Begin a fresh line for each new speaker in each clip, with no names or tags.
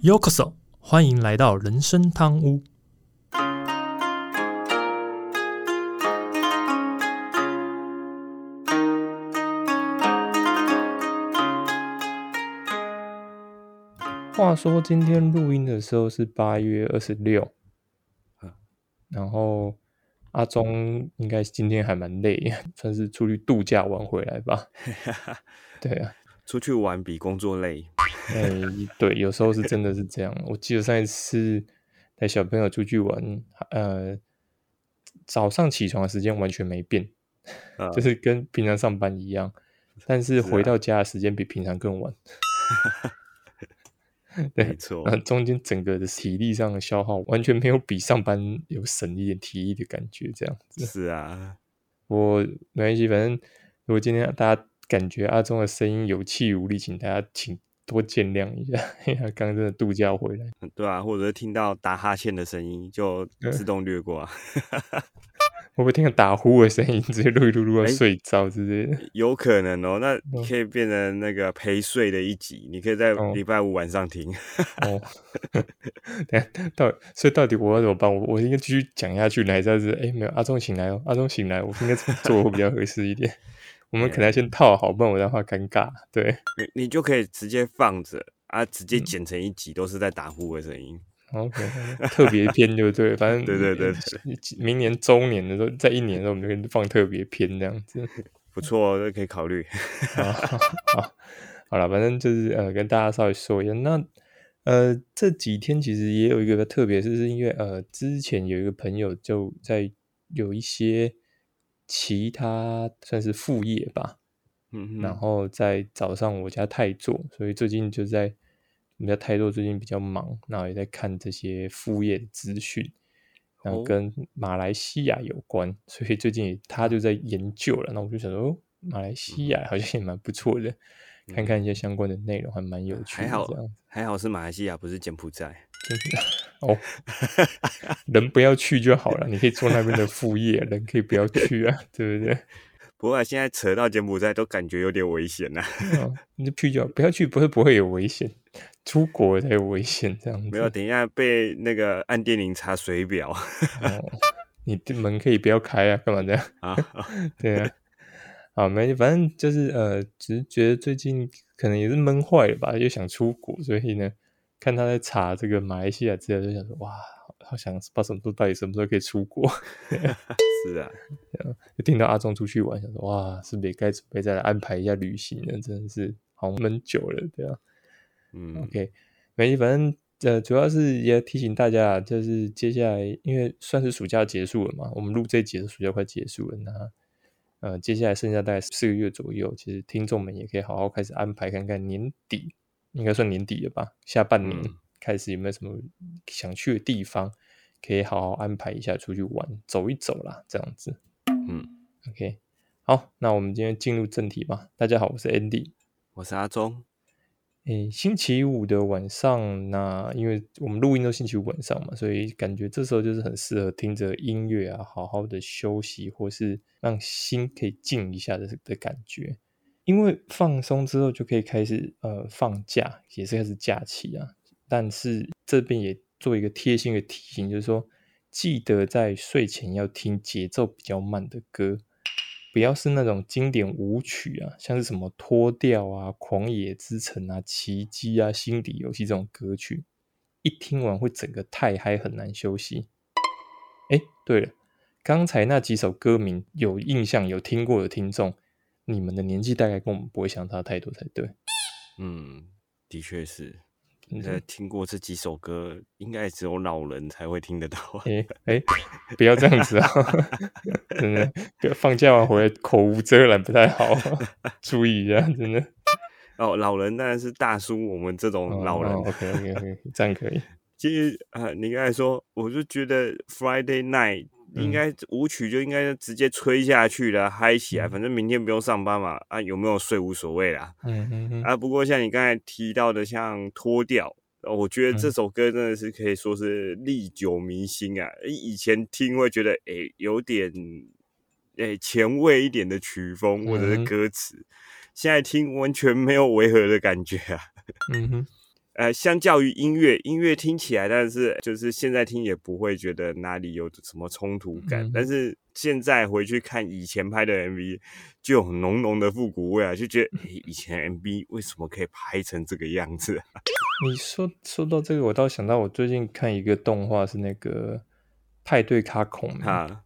Yokoso，欢迎来到人生汤屋。话说今天录音的时候是八月二十六，然后阿忠应该今天还蛮累，算是出去度假玩回来吧。对啊，
出去玩比工作累。
哎，对，有时候是真的是这样。我记得上一次带小朋友出去玩，呃，早上起床的时间完全没变，就是跟平常上班一样，但是回到家的时间比平常更晚。
对没错，
中间整个的体力上的消耗完全没有比上班有省一点体力的感觉，这样子。
是啊，
我没关系，反正如果今天大家感觉阿忠的声音有气无力，请大家请多见谅一下，因为他刚真的度假回来。
对啊，或者是听到打哈欠的声音，就自动略过啊。
会不会听到打呼的声音，直接录一录录到睡着之类的？
有可能哦，那可以变成那个陪睡的一集，你可以在礼拜五晚上听。
哦，等下到所以到底我要怎么办？我我应该继续讲下去，还是是哎没有阿忠醒来哦，阿忠醒来，我应该怎么做会比较合适一点？我们可能要先套好，不然我的话尴尬。对，
你你就可以直接放着啊，直接剪成一集，都是在打呼的声音。
OK，特别篇就对，反正
对对对，
明年周年的时候，在一年的时候，我们就可以放特别篇这样子，
不错，这可以考虑。
好，好了，反正就是呃，跟大家稍微说一下，那呃这几天其实也有一个特别，是因为呃之前有一个朋友就在有一些其他算是副业吧，嗯，然后在早上我家太做，所以最近就在。我们家泰做最近比较忙，然后也在看这些副业的资讯，然后跟马来西亚有关，所以最近他就在研究了。那我就想说，马来西亚好像也蛮不错的，看看一些相关的内容，还蛮有趣。
还好，还好是马来西亚，不是柬埔寨。
哦，人不要去就好了，你可以做那边的副业，人可以不要去啊，对不对？
不过现在扯到柬埔寨，都感觉有点危险呐。
你就去就好，不要去，不会不会有危险。出国才有危险，这样子。
没有，等一下被那个按电铃查水表。
你的门可以不要开啊，干嘛这样啊？对啊，啊没，反正就是呃，只是觉得最近可能也是闷坏了吧，又想出国，所以呢，看他在查这个马来西亚资料，就想说哇。好想不知道什么时候到底什么时候可以出国？
是啊，
就听到阿忠出去玩，想说哇，是不是该准备再来安排一下旅行了？真的是好闷久了，对啊。嗯，OK，没，反正呃，主要是也提醒大家，就是接下来因为算是暑假结束了嘛，我们录这节的暑假快结束了，那呃，接下来剩下大概四个月左右，其实听众们也可以好好开始安排看看年底，应该算年底了吧，下半年。开始有没有什么想去的地方，可以好好安排一下出去玩走一走啦，这样子。嗯，OK，好，那我们今天进入正题吧。大家好，我是 Andy，
我是阿忠。
诶，星期五的晚上，那因为我们录音都星期五晚上嘛，所以感觉这时候就是很适合听着音乐啊，好好的休息，或是让心可以静一下的的感觉。因为放松之后就可以开始呃放假，也是开始假期啊。但是这边也做一个贴心的提醒，就是说，记得在睡前要听节奏比较慢的歌，不要是那种经典舞曲啊，像是什么脱掉啊、狂野之城啊、奇迹啊、心底游戏这种歌曲，一听完会整个太嗨，很难休息。哎，对了，刚才那几首歌名有印象、有听过的听众，你们的年纪大概跟我们不会相差太多才对。
嗯，的确是。在听过这几首歌，应该只有老人才会听得到。
哎哎，不要这样子啊！真的，放假完回来口无遮拦不太好，注意一下，真的。
哦，老人当然是大叔，我们这种老人。
OK OK OK，这样可以。
其实啊，你刚才说，我就觉得 Friday night。应该舞曲就应该直接吹下去了，嗨起来，反正明天不用上班嘛。啊，有没有睡无所谓啦。嗯嗯嗯。啊，不过像你刚才提到的，像脱掉，我觉得这首歌真的是可以说是历久弥新啊。以前听会觉得，哎，有点，哎，前卫一点的曲风或者是歌词，现在听完全没有违和的感觉啊。嗯哼。呃，相较于音乐，音乐听起来，但是就是现在听也不会觉得哪里有什么冲突感。但是现在回去看以前拍的 MV，就有浓浓的复古味啊，就觉得以前 MV 为什么可以拍成这个样子？
你说说到这个，我倒想到我最近看一个动画，是那个派对卡孔啊。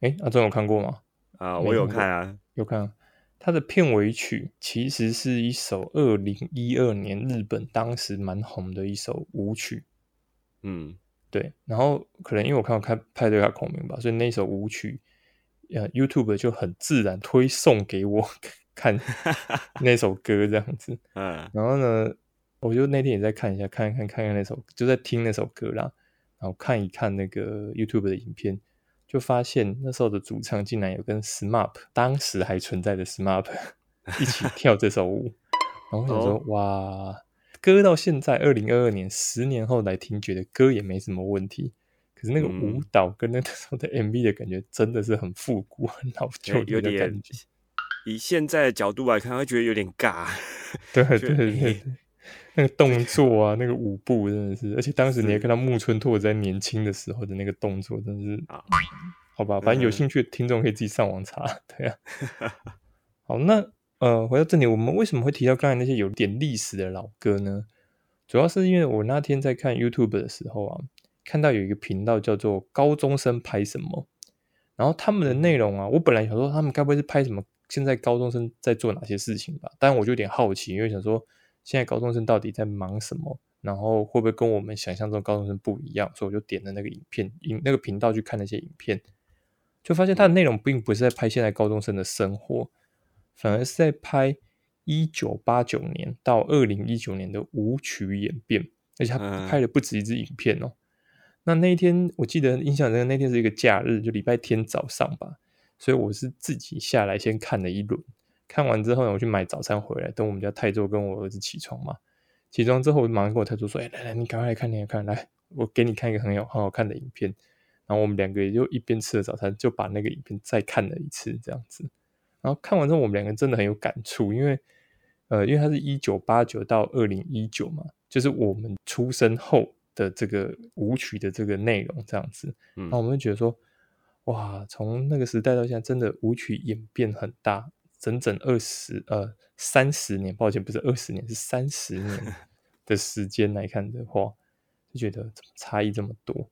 哎，阿忠有看过吗？
啊，我有看啊，
有看。它的片尾曲其实是一首二零一二年日本当时蛮红的一首舞曲，嗯，对。然后可能因为我看到看派对卡孔明吧，所以那首舞曲，呃，YouTube 就很自然推送给我 看 那首歌这样子。嗯，然后呢，我就那天也在看一下，看一看，看看那首，就在听那首歌啦，然后看一看那个 YouTube 的影片。就发现那时候的主唱竟然有跟 SMAP 当时还存在的 SMAP 一起跳这首舞，然后想说哇，歌到现在二零二二年十年后来听，觉得歌也没什么问题。可是那个舞蹈跟那时候的 MV 的感觉真的是很复古、很老旧
有
点感觉。
以现在的角度来看，会觉得有点尬。
对 对对。那个动作啊，那个舞步真的是，而且当时你也看到木村拓在年轻的时候的那个动作，真的是啊，好吧，反正有兴趣的听众可以自己上网查，对啊。好，那呃，回到这里，我们为什么会提到刚才那些有点历史的老歌呢？主要是因为我那天在看 YouTube 的时候啊，看到有一个频道叫做“高中生拍什么”，然后他们的内容啊，我本来想说他们该不会是拍什么现在高中生在做哪些事情吧，但我就有点好奇，因为想说。现在高中生到底在忙什么？然后会不会跟我们想象中高中生不一样？所以我就点了那个影片，影那个频道去看那些影片，就发现它的内容并不是在拍现在高中生的生活，反而是在拍一九八九年到二零一九年的舞曲演变，而且他拍了不止一支影片哦。那那一天我记得印象中那天是一个假日，就礼拜天早上吧，所以我是自己下来先看了一轮。看完之后呢，我去买早餐回来，等我们家泰座跟我儿子起床嘛。起床之后，我马上跟我泰座说：“哎，来来，你赶快来看，你来看，来，我给你看一个很有很好看的影片。”然后我们两个也就一边吃了早餐，就把那个影片再看了一次，这样子。然后看完之后，我们两个真的很有感触，因为呃，因为它是一九八九到二零一九嘛，就是我们出生后的这个舞曲的这个内容这样子。嗯，那我们就觉得说，哇，从那个时代到现在，真的舞曲演变很大。整整二十呃三十年，抱歉不是二十年是三十年 的时间来看的话，就觉得怎么差异这么多？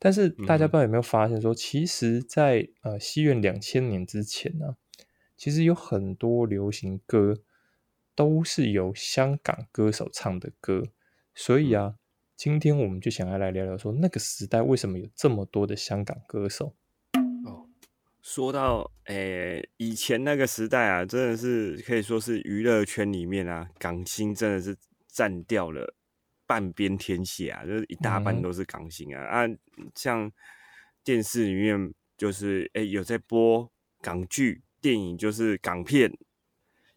但是大家不知道有没有发现，说其实，在呃西元两千年之前呢，其实有很多流行歌都是由香港歌手唱的歌，所以啊，今天我们就想要来聊聊说那个时代为什么有这么多的香港歌手。
说到诶，以前那个时代啊，真的是可以说是娱乐圈里面啊，港星真的是占掉了半边天下，就是一大半都是港星啊啊！像电视里面就是诶有在播港剧、电影，就是港片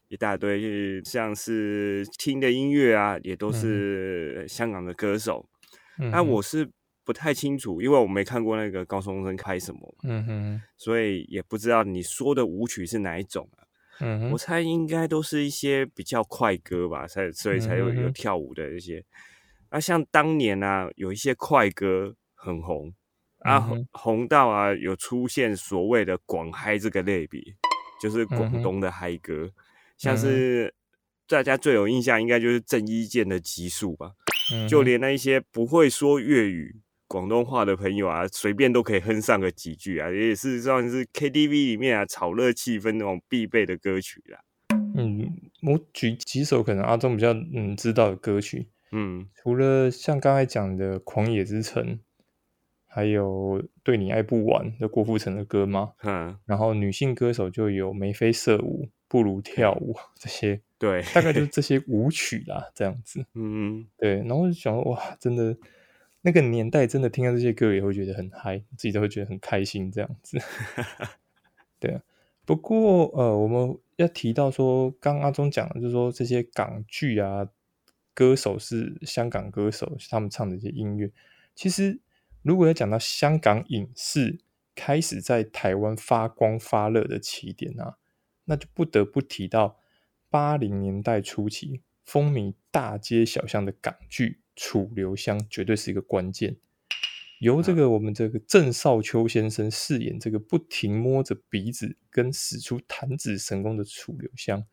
一大堆，像是听的音乐啊，也都是香港的歌手。那我是。不太清楚，因为我没看过那个高中生开什么，嗯哼，所以也不知道你说的舞曲是哪一种啊。嗯哼，我猜应该都是一些比较快歌吧，才所以才有有跳舞的一些。那像当年啊，有一些快歌很红啊，红到啊有出现所谓的广嗨这个类别，就是广东的嗨歌，像是大家最有印象应该就是郑伊健的《极速》吧，就连那一些不会说粤语。广东话的朋友啊，随便都可以哼上个几句啊，也是算是 KTV 里面啊炒热气氛那种必备的歌曲啦。
嗯，我举几首可能阿忠比较嗯知道的歌曲。嗯，除了像刚才讲的《狂野之城》，还有《对你爱不完》的郭富城的歌吗？嗯，然后女性歌手就有眉飞色舞、不如跳舞 这些。
对，
大概就是这些舞曲啦，这样子。嗯，对。然后就想哇，真的。那个年代真的听到这些歌也会觉得很嗨，自己都会觉得很开心这样子。对啊，不过呃，我们要提到说，刚阿忠讲的就是说这些港剧啊，歌手是香港歌手，他们唱的一些音乐。其实如果要讲到香港影视开始在台湾发光发热的起点啊，那就不得不提到八零年代初期风靡大街小巷的港剧《楚留香》绝对是一个关键。由这个我们这个郑少秋先生饰演这个不停摸着鼻子跟使出弹指神功的楚留香，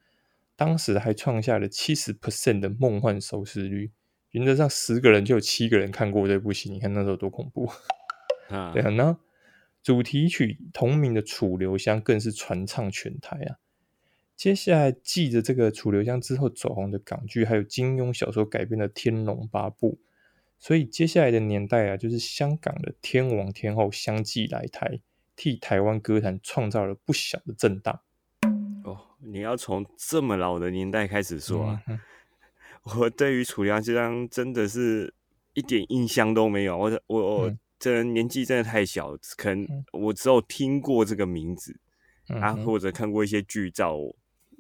当时还创下了七十 percent 的梦幻收视率。原则上十个人就有七个人看过这部戏，你看那时候多恐怖啊！对啊，那主题曲同名的《楚留香》更是传唱全台啊。接下来记着这个《楚留香》之后走红的港剧，还有金庸小说改编的《天龙八部》。所以接下来的年代啊，就是香港的天王天后相继来台，替台湾歌坛创造了不小的震荡。
哦，你要从这么老的年代开始说啊？我对于楚留香这张真的是一点印象都没有。我我我这年纪真的太小，可能我只有听过这个名字啊，或者看过一些剧照。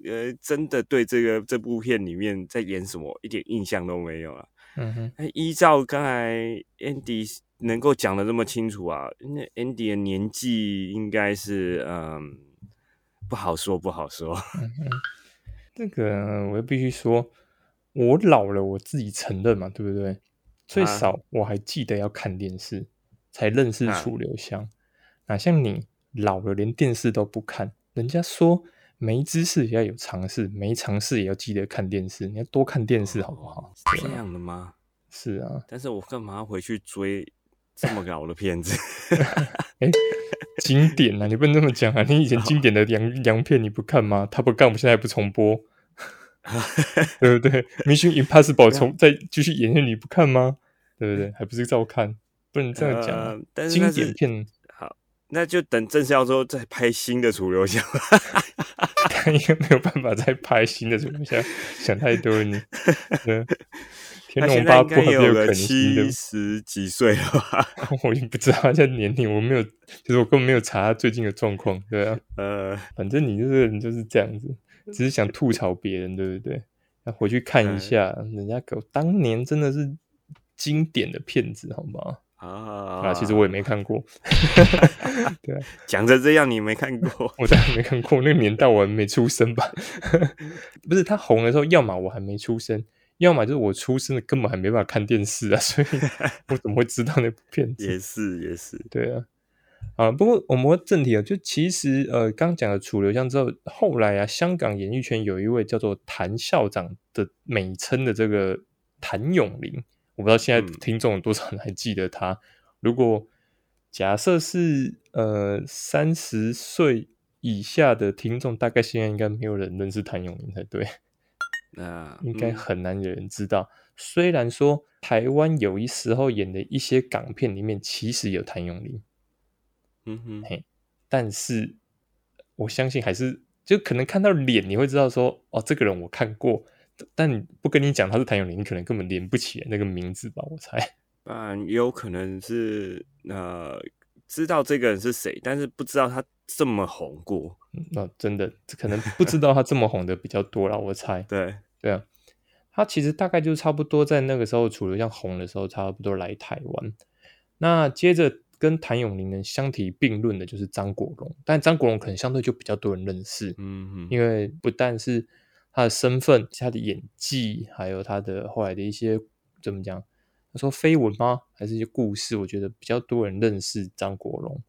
呃，真的对这个这部片里面在演什么一点印象都没有啊。嗯哼，依照刚才 Andy 能够讲的这么清楚啊，那 Andy 的年纪应该是嗯不好说，不好说。嗯哼，
这个我必须说，我老了，我自己承认嘛，对不对？最少我还记得要看电视，才认识楚留香。哪像你老了，连电视都不看？人家说没知识也要有尝试，没尝试也要记得看电视。你要多看电视，好不好？
是这样的吗？
是啊，
但是我干嘛要回去追这么老的片子？
哎，经典啊！你不能这么讲啊！你以前经典的洋洋片你不看吗？他不干，我们现在不重播，对不对？Mission Impossible 重再继续演，你不看吗？对不对？还不是照看？不能这样讲。
但是
经典片
好，那就等郑少秋再拍新的楚留香。
他 应该没有办法再拍新的楚留香，想太多了你。天龙八部
有
个
七十几岁了吧？
我已经不知道他现在年龄，我没有，就是我根本没有查他最近的状况，对啊，呃，反正你这个人就是这样子，只是想吐槽别人，对不对？要回去看一下，人家狗当年真的是经典的片子，好吗？啊啊，其实我也没看过，对，
讲成这样你没看过，
我当然没看过，那个年代我还没出生吧？不是他红的时候，要么我还没出生。要么就是我出生的根本还没办法看电视啊，所以 我怎么会知道那部片子？
也是也是，
对啊，啊，不过我们正题啊，就其实呃，刚讲的楚留香之后，后来啊，香港演艺圈有一位叫做谭校长的美称的这个谭咏麟，我不知道现在听众有多少人还记得他。如果假设是呃三十岁以下的听众，大概现在应该没有人认识谭咏麟才对。那应该很难有人知道。虽然说台湾有一时候演的一些港片里面其实有谭咏麟，嗯哼，嘿，但是我相信还是就可能看到脸你会知道说哦，这个人我看过，但不跟你讲他是谭咏麟，你可能根本连不起那个名字吧？我猜，
嗯，也有可能是呃知道这个人是谁，但是不知道他这么红过。
那真的可能不知道他这么红的比较多了，我猜。
对
对啊，他其实大概就差不多在那个时候，楚留香红的时候，差不多来台湾。那接着跟谭咏麟呢相提并论的就是张国荣，但张国荣可能相对就比较多人认识，嗯嗯，因为不但是他的身份、他的演技，还有他的后来的一些怎么讲？他说绯闻吗？还是一些故事？我觉得比较多人认识张国荣。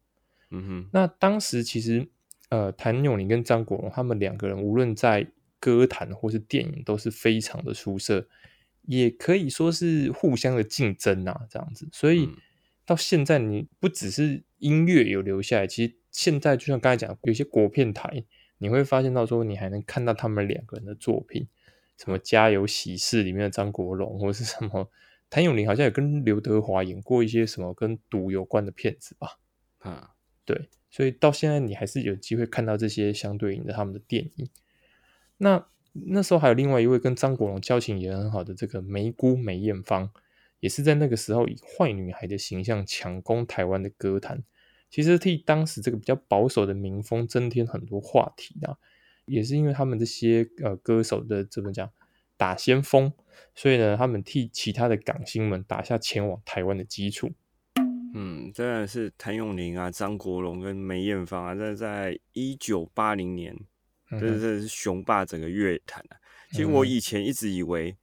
嗯哼，那当时其实。呃，谭咏麟跟张国荣他们两个人，无论在歌坛或是电影，都是非常的出色，也可以说是互相的竞争啊，这样子。所以到现在，你不只是音乐有留下来，其实现在就像刚才讲，有些国片台，你会发现到说，你还能看到他们两个人的作品，什么《家有喜事》里面的张国荣，或者是什么谭咏麟，好像也跟刘德华演过一些什么跟赌有关的片子吧？啊，对。所以到现在，你还是有机会看到这些相对应的他们的电影。那那时候还有另外一位跟张国荣交情也很好的这个梅姑梅艳芳，也是在那个时候以坏女孩的形象强攻台湾的歌坛，其实替当时这个比较保守的民风增添很多话题啊。也是因为他们这些呃歌手的怎么讲打先锋，所以呢，他们替其他的港星们打下前往台湾的基础。
嗯，真的是谭咏麟啊、张国荣跟梅艳芳啊，这在一九八零年，真的是雄霸整个乐坛啊。其实我以前一直以为，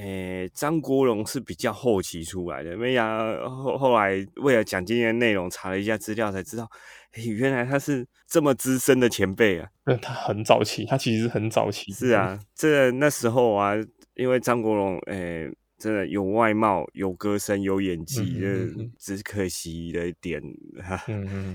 诶，张国荣是比较后期出来的，没想后后来为了讲今天的内容，查了一下资料才知道，诶，原来他是这么资深的前辈啊。
那他很早期，他其实很早期。
是啊，这那时候啊，因为张国荣，诶，真的有外貌、有歌声、有演技，只可惜的一点，哈，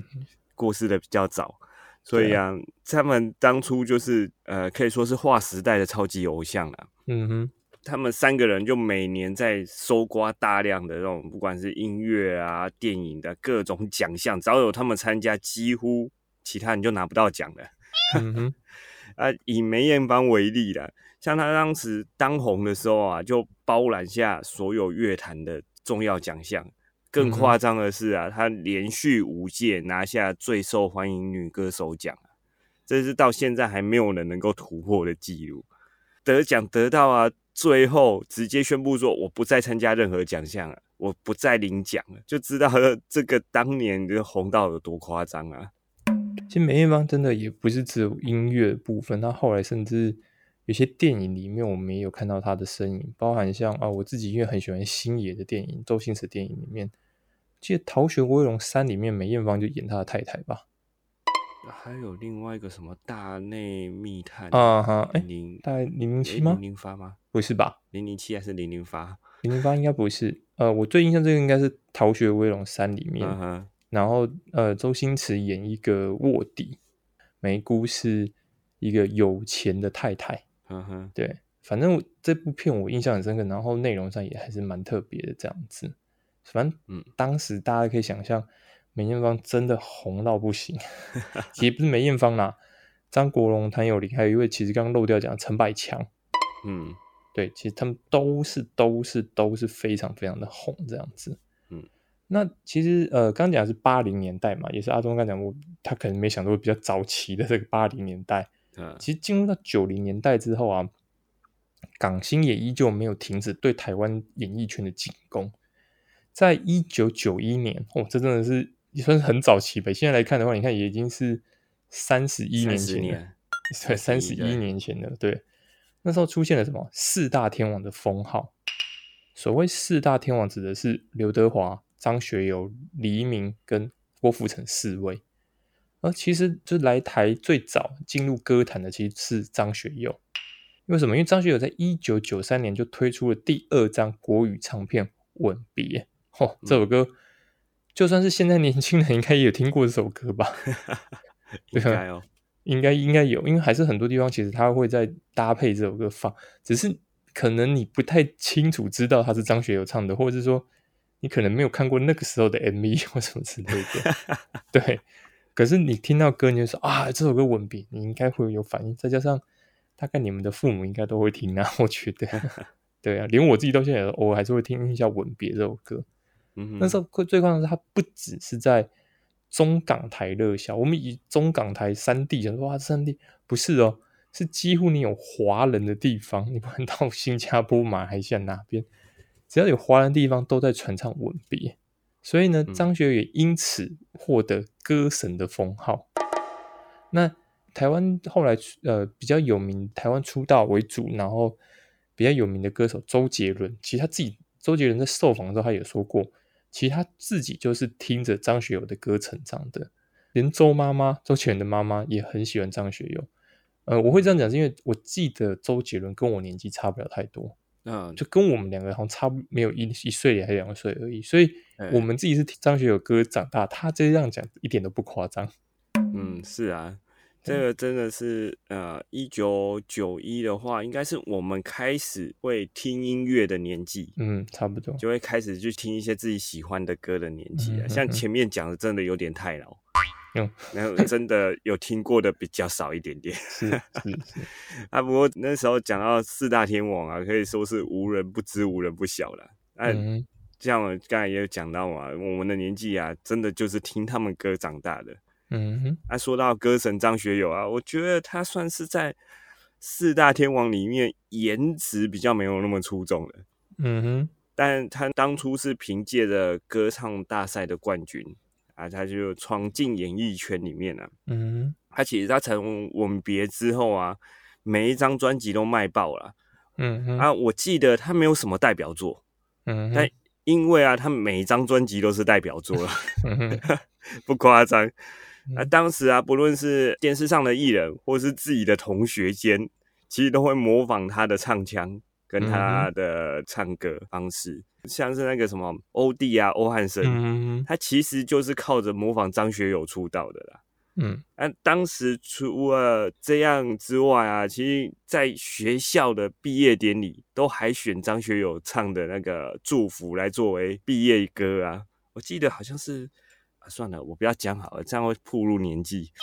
过世的比较早。所以啊，他们当初就是呃，可以说是划时代的超级偶像了。嗯哼，他们三个人就每年在搜刮大量的这种，不管是音乐啊、电影的各种奖项，只要有他们参加，几乎其他人就拿不到奖了。嗯哼，啊，以梅艳芳为例啦，像她当时当红的时候啊，就包揽下所有乐坛的重要奖项。更夸张的是啊，她连续五届拿下最受欢迎女歌手奖这是到现在还没有人能够突破的记录。得奖得到啊，最后直接宣布说我不再参加任何奖项了，我不再领奖了，就知道这个当年的红到有多夸张啊！
其实梅艳芳真的也不是只有音乐部分，她后来甚至有些电影里面我们也有看到她的身影，包含像啊，我自己因为很喜欢星爷的电影，周星驰电影里面。记得《逃学威龙三》里面梅艳芳就演他的太太吧？
还有另外一个什么《大内密探》
啊哈？哎，大零零七吗？
零零发吗？
不是吧？
零零七还是零零发？
零零发应该不是。呃，我最印象这个应该是《逃学威龙三》里面，然后呃，周星驰演一个卧底，梅姑是一个有钱的太太。嗯哼，对，反正这部片我印象很深刻，然后内容上也还是蛮特别的这样子。反正，嗯，当时大家可以想象，梅艳芳真的红到不行，也不是梅艳芳啦，张国荣、谭咏麟，还有一位其实刚刚漏掉讲陈百强，嗯，对，其实他们都是都是都是非常非常的红这样子，嗯，那其实呃，刚讲是八零年代嘛，也是阿忠刚讲过，他可能没想到比较早期的这个八零年代，嗯，其实进入到九零年代之后啊，港星也依旧没有停止对台湾演艺圈的进攻。在一九九一年，哦，这真的是也算是很早期呗。现在来看的话，你看也已经是三十一年前了，对，三十一年前了。对，那时候出现了什么四大天王的封号？所谓四大天王，指的是刘德华、张学友、黎明跟郭富城四位。而其实就来台最早进入歌坛的，其实是张学友。为什么？因为张学友在一九九三年就推出了第二张国语唱片《吻别》。哦，这首歌就算是现在年轻人应该也有听过这首歌吧？
应该哦，
应该应该有，因为还是很多地方其实他会在搭配这首歌放，只是可能你不太清楚知道他是张学友唱的，或者是说你可能没有看过那个时候的 MV 或什么之类的。对，可是你听到歌你就说啊，这首歌吻别，你应该会有反应。再加上大概你们的父母应该都会听啊，我觉得，对啊，连我自己到现在偶尔还是会听一下《吻别》这首歌。嗯那时候最最夸张是，它不只是在中港台热销。我们以中港台三地讲说，哇，三地不是哦，是几乎你有华人的地方，你不管到新加坡、马来西亚哪边，只要有华人地方，都在传唱吻别。所以呢，张学友也因此获得歌神的封号。那台湾后来呃比较有名，台湾出道为主，然后比较有名的歌手周杰伦，其实他自己周杰伦在受访的时候，他也说过。其实他自己就是听着张学友的歌成长的，连周妈妈周杰伦的妈妈也很喜欢张学友。呃，我会这样讲，是因为我记得周杰伦跟我年纪差不了太多，嗯，就跟我们两个好像差没有一一岁还是两岁而已，所以我们自己是听张学友歌长大，他这样讲一点都不夸张。
嗯，是啊。这个真的是，呃，一九九一的话，应该是我们开始会听音乐的年纪，
嗯，差不多
就会开始去听一些自己喜欢的歌的年纪了。像前面讲的，真的有点太老，嗯，然后真的有听过的比较少一点点，
是是是。
啊，不过那时候讲到四大天王啊，可以说是无人不知、无人不晓了。嗯，像我刚才也有讲到嘛，我们的年纪啊，真的就是听他们歌长大的。嗯哼，啊，说到歌神张学友啊，我觉得他算是在四大天王里面颜值比较没有那么出众的。嗯哼，但他当初是凭借着歌唱大赛的冠军啊，他就闯进演艺圈里面了。嗯哼，他其实他从吻别之后啊，每一张专辑都卖爆了。嗯哼啊，我记得他没有什么代表作，嗯，但因为啊，他每一张专辑都是代表作了，不夸张。那当时啊，不论是电视上的艺人，或是自己的同学间，其实都会模仿他的唱腔跟他的唱歌方式，像是那个什么欧弟啊、欧汉声，他其实就是靠着模仿张学友出道的啦。嗯，那当时除了这样之外啊，其实在学校的毕业典礼都还选张学友唱的那个祝福来作为毕业歌啊。我记得好像是，算了，我不要讲好了，这样会暴露年纪。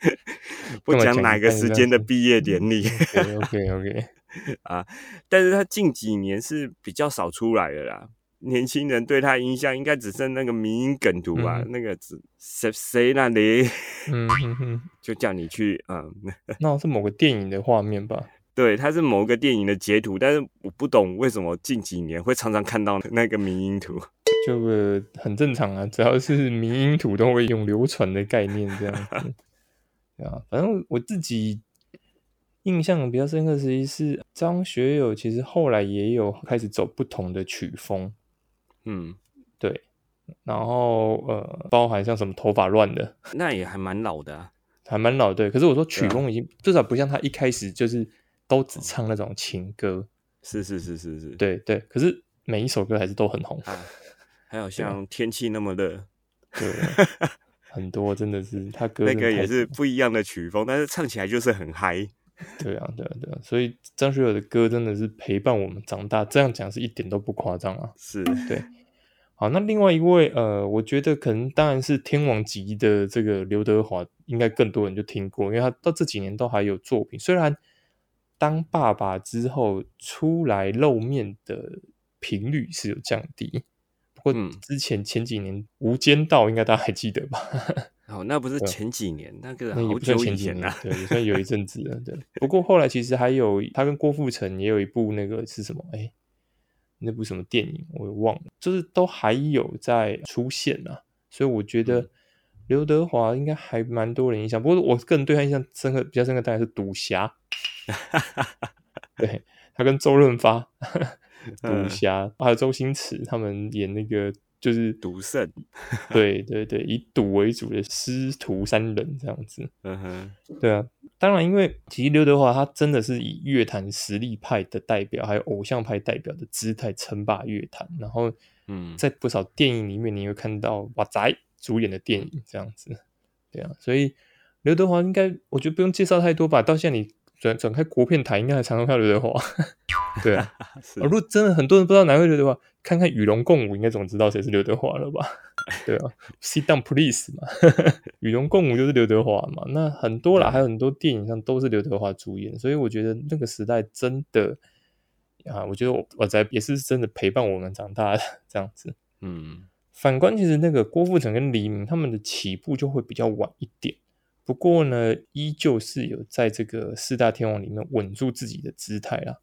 不讲哪个时间的毕业典礼。
OK OK
啊，但是他近几年是比较少出来的啦。年轻人对他印象应该只剩那个迷音梗图吧？那个只谁谁那里，嗯哼哼，就叫你去嗯，
那是某个电影的画面吧？
对，它是某个电影的截图，但是我不懂为什么近几年会常常看到那个迷音图，
就很正常啊，只要是迷音图都会用流传的概念这样子，对啊，反正我自己印象比较深刻，实际是张学友，其实后来也有开始走不同的曲风。嗯，对，然后呃，包含像什么头发乱的，
那也还蛮老的，啊，
还蛮老。对，可是我说曲风已经至少不像他一开始就是都只唱那种情歌，
是是是是是，
对对。可是每一首歌还是都很红，
还有像天气那么热，
对，很多真的是他歌
那个也是不一样的曲风，但是唱起来就是很嗨。
对啊，对啊，对啊，所以张学友的歌真的是陪伴我们长大，这样讲是一点都不夸张啊。
是
对。好，那另外一位，呃，我觉得可能当然是天王级的这个刘德华，应该更多人就听过，因为他到这几年都还有作品。虽然当爸爸之后出来露面的频率是有降低，不过之前前几年《无间道》应该大家还记得吧？
哦，那不是前几年，那个好久以前
了，对，也算有一阵子了。对，不过后来其实还有他跟郭富城也有一部那个是什么？哎。那部什么电影我也忘了，就是都还有在出现啊，所以我觉得刘德华应该还蛮多人印象。不过我个人对他印象深刻、比较深刻，大概是赌侠。对他跟周润发 赌侠，还有周星驰他们演那个。就是
赌圣，
对对对，以赌为主的师徒三人这样子。嗯哼，对啊，当然，因为其实刘德华他真的是以乐坛实力派的代表，还有偶像派代表的姿态称霸乐坛。然后，嗯，在不少电影里面，你会看到瓦仔主演的电影这样子。对啊，所以刘德华应该，我觉得不用介绍太多吧。到现在你转转开国片台，应该还常常看刘德华。对啊，如果真的很多人不知道哪位刘德华。看看与龙共舞，应该总知道谁是刘德华了吧？对啊，Sit down, please 嘛，与龙共舞就是刘德华嘛。那很多啦，还有很多电影上都是刘德华主演，所以我觉得那个时代真的啊，我觉得我我在也是真的陪伴我们长大的这样子。嗯，反观其实那个郭富城跟黎明他们的起步就会比较晚一点，不过呢，依旧是有在这个四大天王里面稳住自己的姿态啦。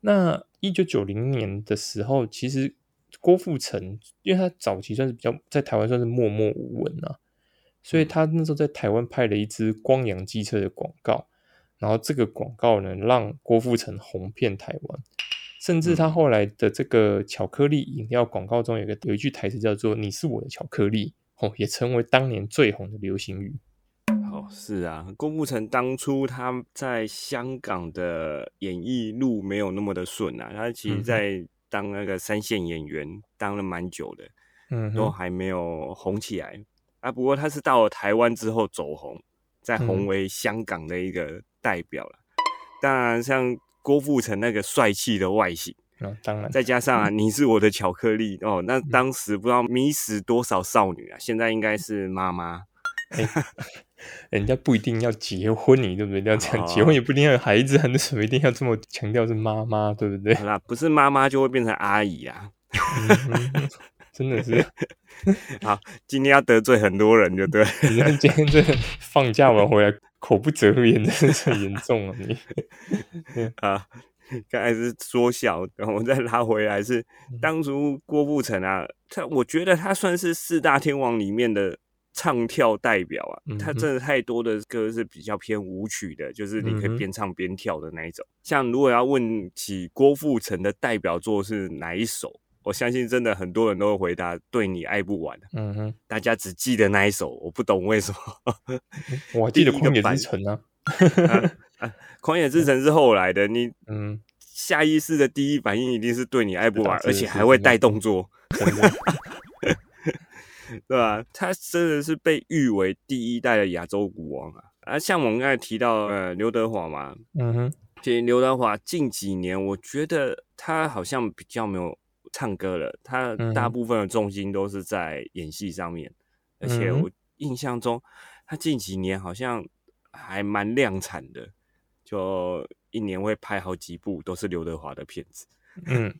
那一九九零年的时候，其实郭富城，因为他早期算是比较在台湾算是默默无闻啊，所以他那时候在台湾拍了一支光阳机车的广告，然后这个广告呢让郭富城红遍台湾，甚至他后来的这个巧克力饮料广告中有个有一句台词叫做“你是我的巧克力”，哦，也成为当年最红的流行语。
哦，是啊，郭富城当初他在香港的演艺路没有那么的顺啊，他其实在当那个三线演员当了蛮久的，嗯，都还没有红起来。啊。不过他是到了台湾之后走红，再红为香港的一个代表了。当然，像郭富城那个帅气的外形，
当然，
再加上啊，你是我的巧克力哦，那当时不知道迷死多少少女啊，现在应该是妈妈。
人家不一定要结婚，你对不对？要这样结婚也不一定要有孩子，那什么一定要这么强调是妈妈，对不对？
那不是妈妈就会变成阿姨啊！
真的是
好，今天要得罪很多人，就对。
你今天这放假完回来口不择言，真的是很严重啊！你
啊，刚才是说笑，然后我再拉回来，是当初郭富城啊，他我觉得他算是四大天王里面的。唱跳代表啊，他真的太多的歌是比较偏舞曲的，就是你可以边唱边跳的那一种。像如果要问起郭富城的代表作是哪一首，我相信真的很多人都会回答《对你爱不完》。嗯哼，大家只记得那一首，我不懂为什么。
我记得 《旷野之城》呢，《
旷野之城》是后来的，你 嗯。下意识的第一反应一定是对你爱不完，而且还会带动作，对吧？他真的是被誉为第一代的亚洲股王啊！啊，像我们刚才提到呃刘德华嘛，嗯哼，其实刘德华近几年我觉得他好像比较没有唱歌了，他大部分的重心都是在演戏上面，而且我印象中他近几年好像还蛮量产的，就。一年会拍好几部，都是刘德华的片子。嗯，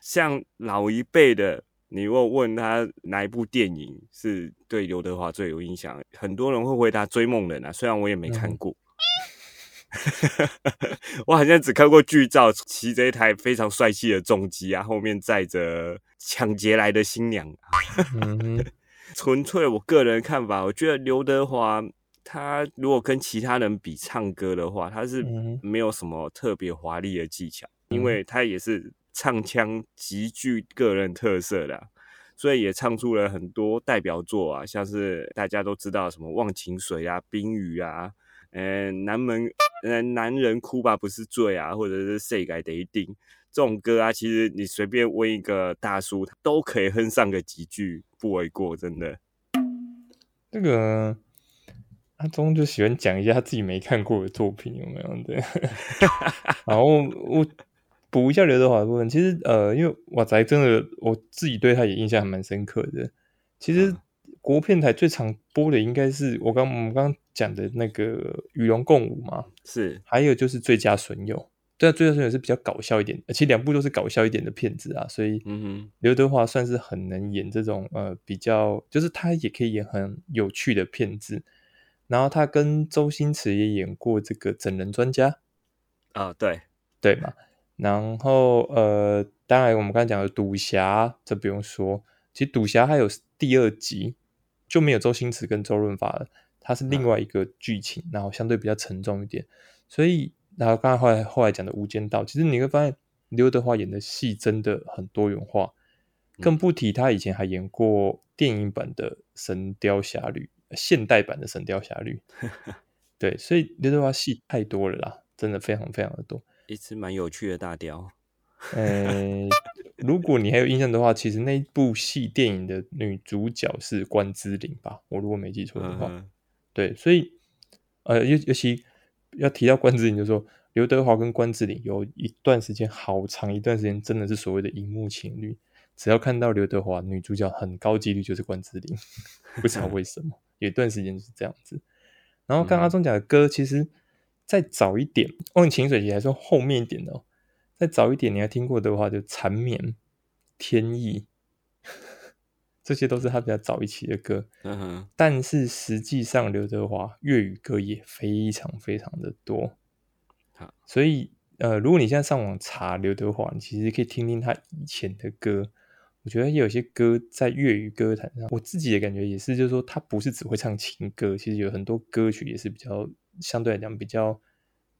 像老一辈的，你如果问他哪一部电影是对刘德华最有印象，很多人会回答《追梦人》啊。虽然我也没看过，我好像只看过剧照，骑着一台非常帅气的重机啊，后面载着抢劫来的新娘。纯粹我个人看法，我觉得刘德华。他如果跟其他人比唱歌的话，他是没有什么特别华丽的技巧，因为他也是唱腔极具个人特色的，所以也唱出了很多代表作啊，像是大家都知道什么《忘情水》啊、《冰雨》啊，嗯，南门，嗯，男人哭吧不是罪啊，或者是谁改得一定这种歌啊，其实你随便问一个大叔，他都可以哼上个几句，不为过，真的。
这个。阿忠就喜欢讲一下他自己没看过的作品，有没有？对，然后我补一下刘德华的部分。其实，呃，因为瓦仔真的我自己对他也印象还蛮深刻的。其实国片台最常播的应该是我刚我们刚刚讲的那个《与龙共舞》嘛，
是。
还有就是《最佳损友》，对啊，《最佳损友》是比较搞笑一点，而且两部都是搞笑一点的片子啊。所以，嗯哼，刘德华算是很能演这种呃比较，就是他也可以演很有趣的片子。然后他跟周星驰也演过这个整人专家
啊，对
对嘛。然后呃，当然我们刚才讲的赌侠，这不用说。其实赌侠还有第二集就没有周星驰跟周润发了，它是另外一个剧情，然后相对比较沉重一点。所以，然后刚才后来后来讲的无间道，其实你会发现刘德华演的戏真的很多元化，更不提他以前还演过电影版的《神雕侠侣》。现代版的《神雕侠侣》，对，所以刘德华戏太多了啦，真的非常非常的多。
一只蛮有趣的大雕。
呃，如果你还有印象的话，其实那部戏电影的女主角是关之琳吧？我如果没记错的话，对，所以呃，尤尤其要提到关之琳，就说刘德华跟关之琳有一段时间，好长一段时间，真的是所谓的荧幕情侣。只要看到刘德华女主角，很高几率就是关之琳，不知道为什么。有一段时间是这样子，然后刚阿忠讲的歌，其实再早一点，《忘情水》其实还是后面一点的。再早一点，你还听过的话，就《缠绵》《天意 》，这些都是他比较早一期的歌。嗯哼。但是实际上，刘德华粤语歌也非常非常的多。好，所以呃，如果你现在上网查刘德华，你其实可以听听他以前的歌。我觉得有些歌在粤语歌坛上，我自己的感觉也是，就是说他不是只会唱情歌，其实有很多歌曲也是比较相对来讲比较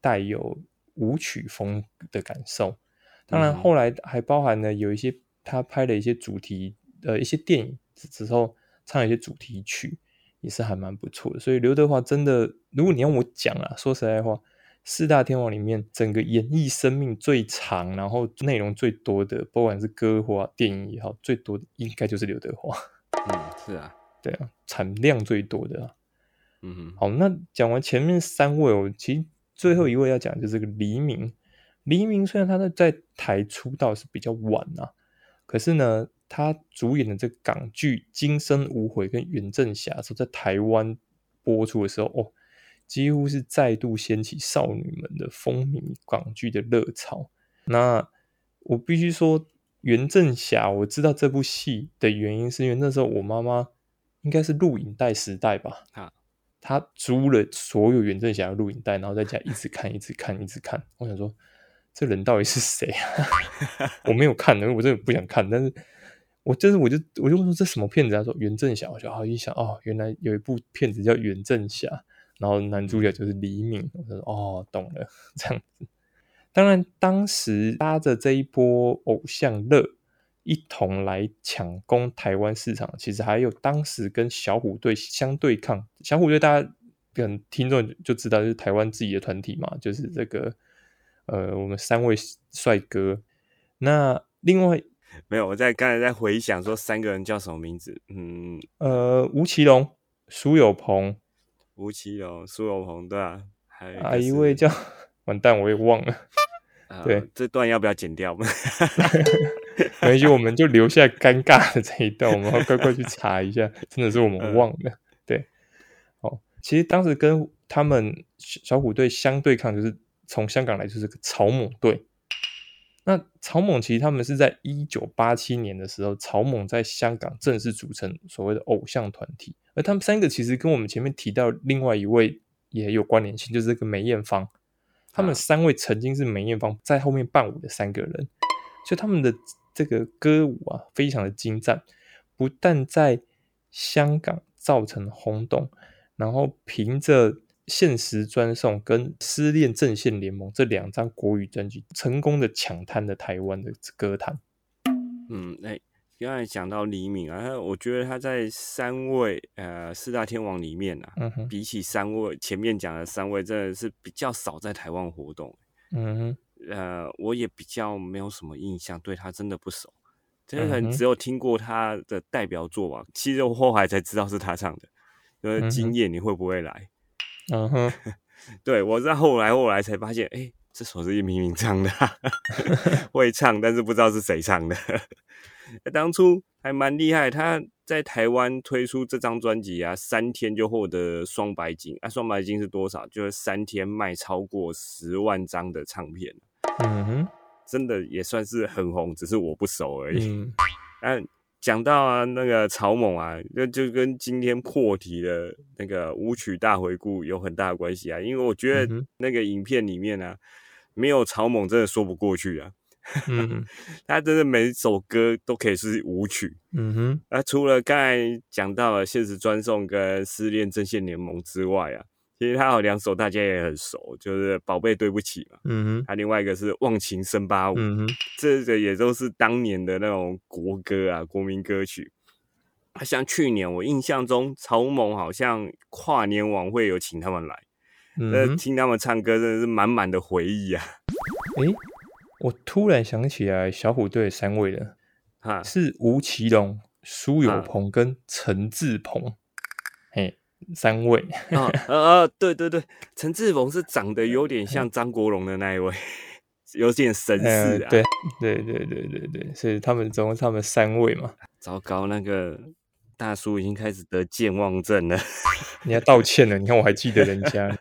带有舞曲风的感受。当然，后来还包含了有一些他拍的一些主题呃一些电影之后唱一些主题曲，也是还蛮不错的。所以刘德华真的，如果你让我讲啊，说实在话。四大天王里面，整个演艺生命最长，然后内容最多的，不管是歌或电影也好，最多的应该就是刘德华。
嗯，是啊，
对啊，产量最多的。嗯哼，好，那讲完前面三位，我其实最后一位要讲就是个黎明。黎明虽然他的在台出道是比较晚啊，可是呢，他主演的这个港剧《今生无悔》跟《袁振霞》说在台湾播出的时候，哦。几乎是再度掀起少女们的风靡港剧的热潮。那我必须说，袁振霞，我知道这部戏的原因，是因为那时候我妈妈应该是录影带时代吧，啊，他租了所有袁振霞的录影带，然后在家一直看，一直看，一直看。我想说，这人到底是谁啊？我没有看，因为我真的不想看。但是我就是我就我就问说这什么片子？他说袁振霞，我就好一想哦，原来有一部片子叫袁振霞，然后男主角就是黎明。我说哦，懂了，这样子。当然，当时搭着这一波偶像热一同来抢攻台湾市场，其实还有当时跟小虎队相对抗。小虎队大家可能听众就知道，就是台湾自己的团体嘛，就是这个呃，我们三位帅哥。那另外。
没有，我在刚才在回想说三个人叫什么名字。嗯，
呃，吴奇隆、苏有朋、
吴奇隆、苏有朋，对啊，还
有一位叫 完蛋，我也忘了。对，
这段要不要剪掉？
没关系，我们就留下尴尬的这一段，我们要乖乖去查一下，真的是我们忘了。对，哦，其实当时跟他们小虎队相对抗，就是从香港来，就是个草蜢队。那草蜢其实他们是在一九八七年的时候，草蜢在香港正式组成所谓的偶像团体，而他们三个其实跟我们前面提到另外一位也有关联性，就是这个梅艳芳。他们三位曾经是梅艳芳在后面伴舞的三个人，所以他们的这个歌舞啊，非常的精湛，不但在香港造成轰动，然后凭着。限时专送跟失恋阵线联盟这两张国语专辑，成功的抢滩了台湾的歌坛。
嗯，哎，刚才讲到黎明啊，我觉得他在三位呃四大天王里面啊，比起三位前面讲的三位，真的是比较少在台湾活动。嗯，呃，我也比较没有什么印象，对他真的不熟，真的可能只有听过他的代表作吧。其实我后来才知道是他唱的，呃，今夜你会不会来？嗯哼，对我在后来后来才发现，哎，这首是叶明明唱的，会唱，但是不知道是谁唱的。当初还蛮厉害，他在台湾推出这张专辑啊，三天就获得双白金啊，双白金是多少？就是三天卖超过十万张的唱片。嗯哼，真的也算是很红，只是我不熟而已。嗯。讲到啊，那个草蜢啊，那就跟今天破题的那个舞曲大回顾有很大的关系啊。因为我觉得那个影片里面呢，没有草蜢真的说不过去啊。嗯，他真的每首歌都可以是舞曲。嗯哼，那除了刚才讲到了现实专送跟失恋阵线联盟之外啊。其实他有两首大家也很熟，就是《宝贝对不起》嘛，嗯哼，还另外一个是《忘情森巴舞》，嗯哼，这个也都是当年的那种国歌啊，国民歌曲。像去年我印象中，曹猛好像跨年晚会有请他们来，那听他们唱歌真的是满满的回忆啊。
哎，我突然想起来，小虎队三位了，哈，是吴奇隆、苏有朋跟陈志鹏，嘿。三位
啊啊 对对对，陈志鹏是长得有点像张国荣的那一位，有点神似啊。
对对对对对对，所以他们总共他们三位嘛。
糟糕，那个大叔已经开始得健忘症了。
你要道歉了，你看我还记得人家。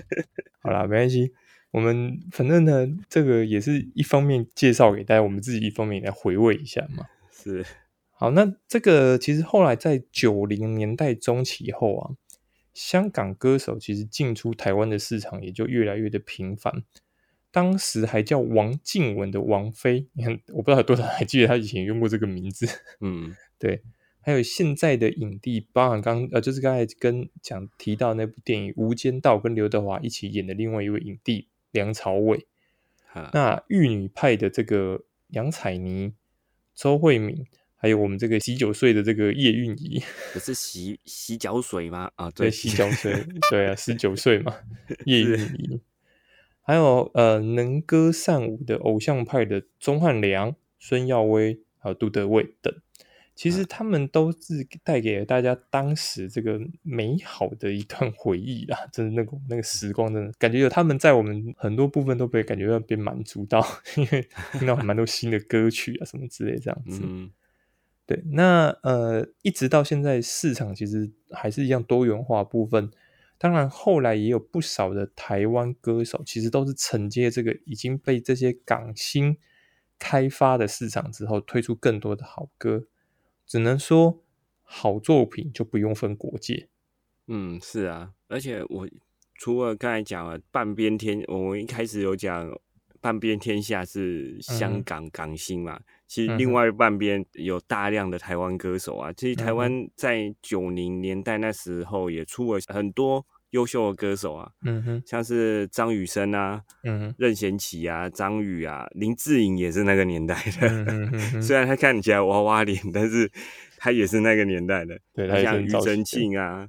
好啦，没关系，我们反正呢，这个也是一方面介绍给大家，我们自己一方面来回味一下嘛。
是。
好，那这个其实后来在九零年代中期后啊，香港歌手其实进出台湾的市场也就越来越的频繁。当时还叫王静文的王菲，你看，我不知道有多少还记得她以前用过这个名字。嗯，对。还有现在的影帝，包含刚呃，就是刚才跟讲提到那部电影《无间道》跟刘德华一起演的另外一位影帝梁朝伟。那玉女派的这个杨采妮、周慧敏。还有我们这个洗九岁的这个叶蕴仪，
不是洗洗脚水吗？啊，
对，洗脚水，对啊，十九岁嘛，叶蕴仪。还有呃，能歌善舞的偶像派的钟汉良、孙耀威，还有杜德伟等，其实他们都是带给了大家当时这个美好的一段回忆啦。真的那个那个时光，真的感觉有他们在我们很多部分都被感觉到被满足到，因为听到蛮多新的歌曲啊什么之类这样子。对，那呃，一直到现在，市场其实还是一样多元化部分。当然，后来也有不少的台湾歌手，其实都是承接这个已经被这些港星开发的市场之后，推出更多的好歌。只能说，好作品就不用分国界。
嗯，是啊，而且我除了刚才讲了半边天，我们一开始有讲。半边天下是香港港星嘛，其实另外半边有大量的台湾歌手啊。其实台湾在九零年代那时候也出了很多优秀的歌手啊，嗯哼，像是张雨生啊，嗯，任贤齐啊，张宇啊，林志颖也是那个年代的。虽然他看起来娃娃脸，但是他也是那个年代的。
对，
像庾澄庆啊。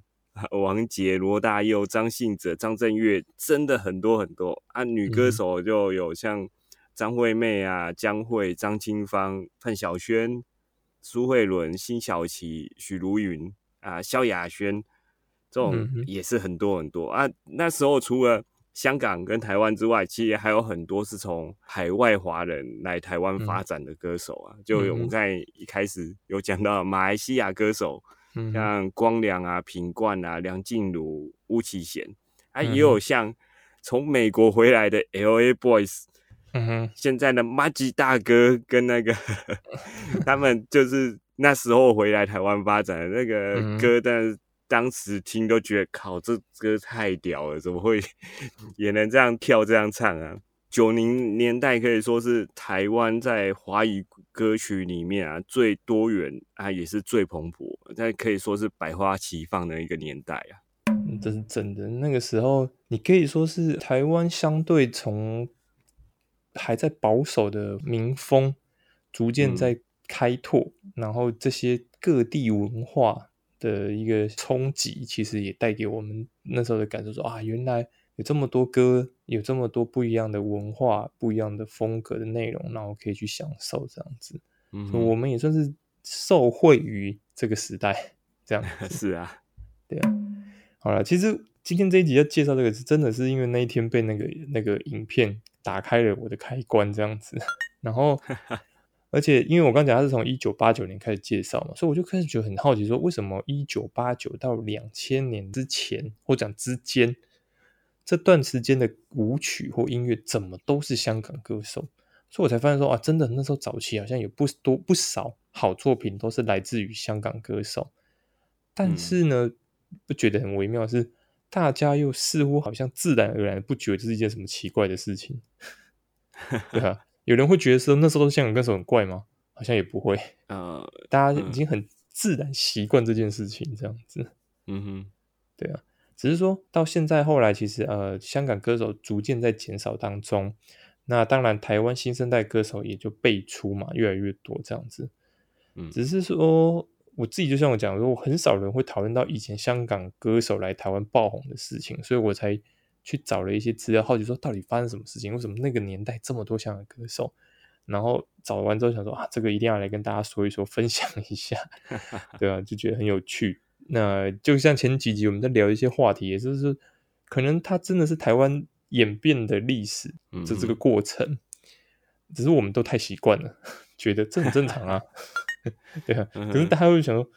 王杰、罗大佑、张信哲、张震岳，真的很多很多啊！女歌手就有像张惠妹啊、江蕙、张清芳、范晓萱、苏慧伦、辛晓琪、许茹芸啊、萧亚轩，这种也是很多很多啊。那时候除了香港跟台湾之外，其实还有很多是从海外华人来台湾发展的歌手啊。就我们在一开始有讲到马来西亚歌手。像光良啊、品冠啊、梁静茹、巫启贤，啊，也有像从美国回来的 L.A. Boys，嗯哼，现在的 Maggie 大哥跟那个 他们就是那时候回来台湾发展的那个歌，但是当时听都觉得靠，这歌太屌了，怎么会 也能这样跳、这样唱啊？九零年代可以说是台湾在华语歌曲里面啊最多元啊，也是最蓬勃，但可以说是百花齐放的一个年代啊。
这是真的。那个时候，你可以说是台湾相对从还在保守的民风，逐渐在开拓，然后这些各地文化的一个冲击，其实也带给我们那时候的感受，说啊，原来。有这么多歌，有这么多不一样的文化、不一样的风格的内容，然后可以去享受这样子。嗯，我们也算是受惠于这个时代，这样 子
是啊，
对啊。好了，其实今天这一集要介绍这个，是真的是因为那一天被那个那个影片打开了我的开关，这样子。然后，而且因为我刚讲他是从一九八九年开始介绍嘛，所以我就开始觉得很好奇，说为什么一九八九到两千年之前或讲之间。这段时间的舞曲或音乐怎么都是香港歌手，所以我才发现说啊，真的那时候早期好像有不多不少好作品都是来自于香港歌手，但是呢，不觉得很微妙是，大家又似乎好像自然而然不觉得这是一件什么奇怪的事情，对啊，有人会觉得说那时候香港歌手很怪吗？好像也不会，呃，大家已经很自然习惯这件事情这样子，嗯哼，对啊。只是说到现在，后来其实呃，香港歌手逐渐在减少当中。那当然，台湾新生代歌手也就辈出嘛，越来越多这样子。嗯，只是说我自己就像我讲，说很少人会讨论到以前香港歌手来台湾爆红的事情，所以我才去找了一些资料，好奇说到底发生什么事情，为什么那个年代这么多香港歌手？然后找完之后想说啊，这个一定要来跟大家说一说，分享一下，对啊，就觉得很有趣。那就像前几集我们在聊一些话题，也就是可能它真的是台湾演变的历史，这这个过程，只是我们都太习惯了，觉得这很正常啊，对啊。可是大家会想说，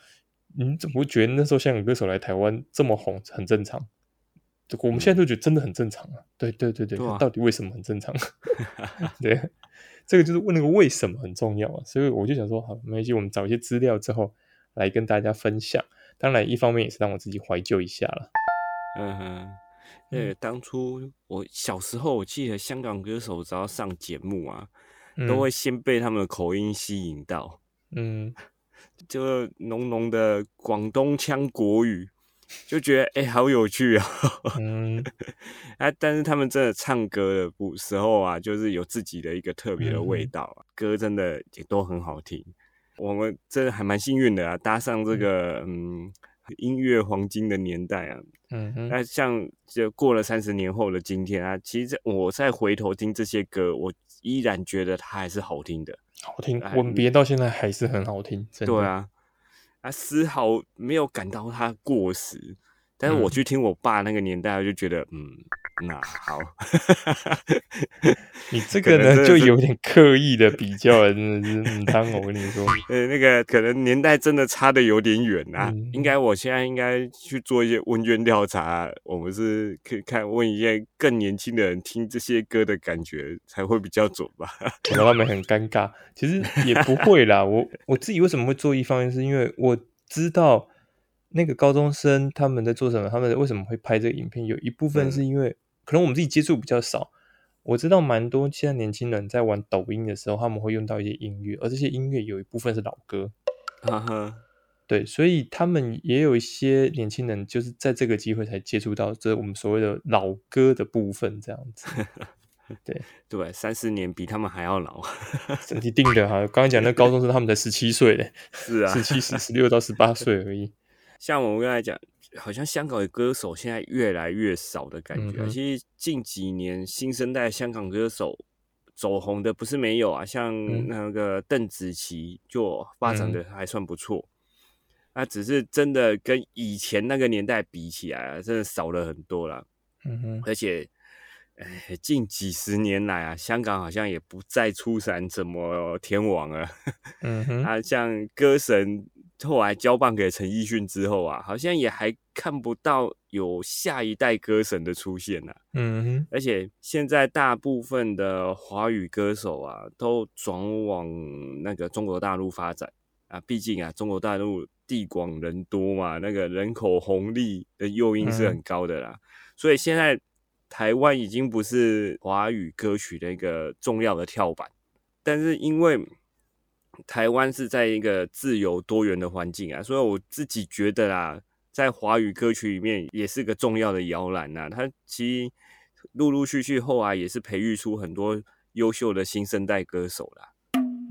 你怎么会觉得那时候香港歌手来台湾这么红很正常？我们现在都觉得真的很正常啊。对对对对，到底为什么很正常？对，这个就是问那个为什么很重要啊。所以我就想说，好，没关系，我们找一些资料之后来跟大家分享。当然，一方面也是让我自己怀旧一下了。
嗯哼，呃，当初我小时候，我记得香港歌手只要上节目啊，都会先被他们的口音吸引到。嗯，就浓浓的广东腔国语，就觉得哎，好有趣啊。嗯，哎，但是他们真的唱歌的时候啊，就是有自己的一个特别的味道啊，歌真的也都很好听。我们真的还蛮幸运的啊，搭上这个嗯音乐黄金的年代啊。嗯哼。那像就过了三十年后的今天啊，其实我再回头听这些歌，我依然觉得它还是好听的。
好听，吻别到现在还是很好听。
对啊，啊，丝毫没有感到它过时。但是我去听我爸那个年代，我就觉得嗯。那好，
你这 个呢就有点刻意的比较了，真的是很汤。我跟你说，
呃，那个可能年代真的差的有点远啊。应该我现在应该去做一些问卷调查，我们是可以看问一些更年轻的人听这些歌的感觉才会比较准吧。
然后他们很尴尬，其实也不会啦。我我自己为什么会做一方面，是因为我知道那个高中生他们在做什么，他们为什么会拍这个影片，有一部分是因为。可能我们自己接触比较少，我知道蛮多现在年轻人在玩抖音的时候，他们会用到一些音乐，而这些音乐有一部分是老歌。哈哈，对，所以他们也有一些年轻人就是在这个机会才接触到这我们所谓的老歌的部分，这样子。对
对，三四年比他们还要老，
一定的哈。刚刚讲那高中生，他们才十七岁嘞，
是啊，
十七、十十六到十八岁而已。
像我们刚才讲，好像香港的歌手现在越来越少的感觉。其实近几年新生代香港歌手走红的不是没有啊，像那个邓紫棋就发展的还算不错。那只是真的跟以前那个年代比起来，啊真的少了很多了。嗯哼，而且。哎，近几十年来啊，香港好像也不再出产什么天王了。嗯哼，啊，像歌神后来交棒给陈奕迅之后啊，好像也还看不到有下一代歌神的出现呢。嗯哼，而且现在大部分的华语歌手啊，都转往那个中国大陆发展啊。毕竟啊，中国大陆地广人多嘛，那个人口红利的诱因是很高的啦。所以现在。台湾已经不是华语歌曲的一个重要的跳板，但是因为台湾是在一个自由多元的环境啊，所以我自己觉得啦，在华语歌曲里面也是个重要的摇篮呐。它其实陆陆续续后来也是培育出很多优秀的新生代歌手啦。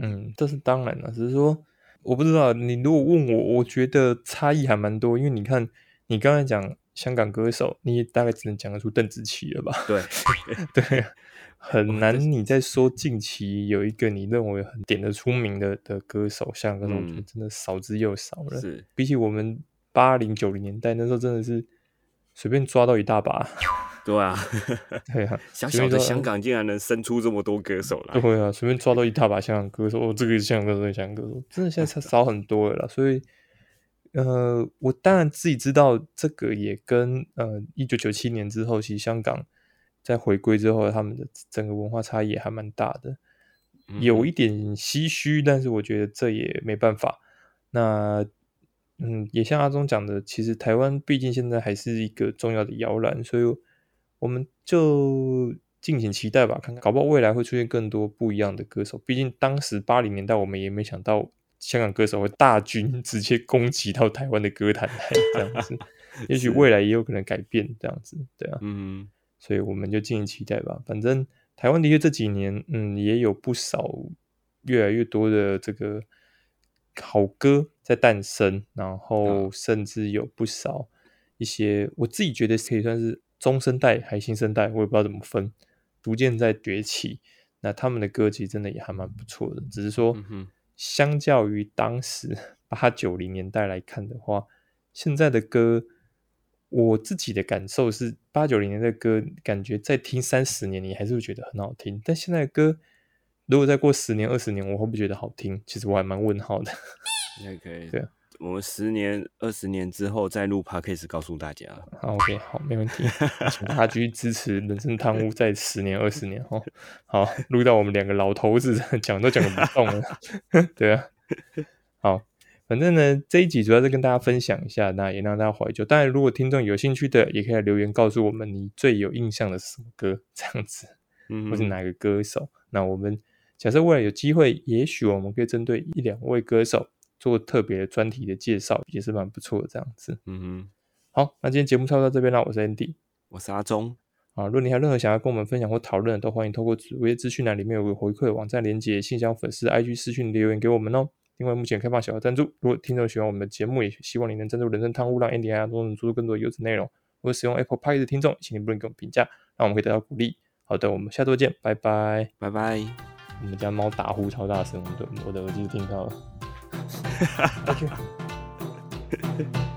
嗯，这是当然了，只是说我不知道你如果问我，我觉得差异还蛮多，因为你看你刚才讲。香港歌手，你大概只能讲得出邓紫棋了吧？
对
对，很难。你在说近期有一个你认为很点得出名的的歌手，香港歌手真的少之又少了。
是
比起我们八零九零年代那时候，真的是随便抓到一大把。
对啊，
对啊，
小小的香港竟然能生出这么多歌手来。
对啊，随便抓到一大把香港歌手，哦，这个香港歌手，香港歌手，真的现在少 很多了。所以。呃，我当然自己知道，这个也跟呃一九九七年之后，其实香港在回归之后，他们的整个文化差异还蛮大的，有一点唏嘘，但是我觉得这也没办法。那嗯，也像阿忠讲的，其实台湾毕竟现在还是一个重要的摇篮，所以我们就敬请期待吧，看看搞不好未来会出现更多不一样的歌手。毕竟当时八零年代，我们也没想到。香港歌手会大军 直接攻击到台湾的歌坛来，这样子，也许未来也有可能改变，这样子，对啊，嗯，所以我们就敬请期待吧。反正台湾的确这几年，嗯，也有不少越来越多的这个好歌在诞生，然后甚至有不少一些我自己觉得可以算是中生代还新生代，我也不知道怎么分，逐渐在崛起。那他们的歌其实真的也还蛮不错的，只是说。相较于当时八九零年代来看的话，现在的歌，我自己的感受是，八九零年的歌，感觉再听三十年，你还是会觉得很好听。但现在的歌，如果再过十年、二十年，我会不会觉得好听？其实我还蛮问号的。
OK，
对啊。
我们十年、二十年之后再录 podcast 告诉大家。
好，OK，好，没问题，请大家继续支持人生贪污，在十年、二十年哦。好，录到我们两个老头子讲都讲不动了。对啊，好，反正呢这一集主要是跟大家分享一下，那也让大家怀旧。当然，如果听众有兴趣的，也可以留言告诉我们你最有印象的是什么歌，这样子，嗯，或是哪个歌手。那我们假设未来有机会，也许我们可以针对一两位歌手。做特别专题的介绍也是蛮不错的，这样子。嗯哼，好，那今天节目差不多到这边了。我是 Andy，
我是阿忠。
啊，如果你还有任何想要跟我们分享或讨论，都欢迎透过主页资讯栏里面有个回馈网站连接，信箱粉丝 IG 私讯留言给我们哦。另外，目前开放小额赞助，如果听众喜欢我们的节目，也希望你能赞助人生汤屋，让 Andy 和阿忠能做出更多优质内容。如果使用 Apple Pay 的听众，请你不能给我们评价，让我们可以得到鼓励。好的，我们下周见，拜拜，
拜拜。
我们家猫打呼超大声，我的我的耳机听到了。哈哈哈哈哈。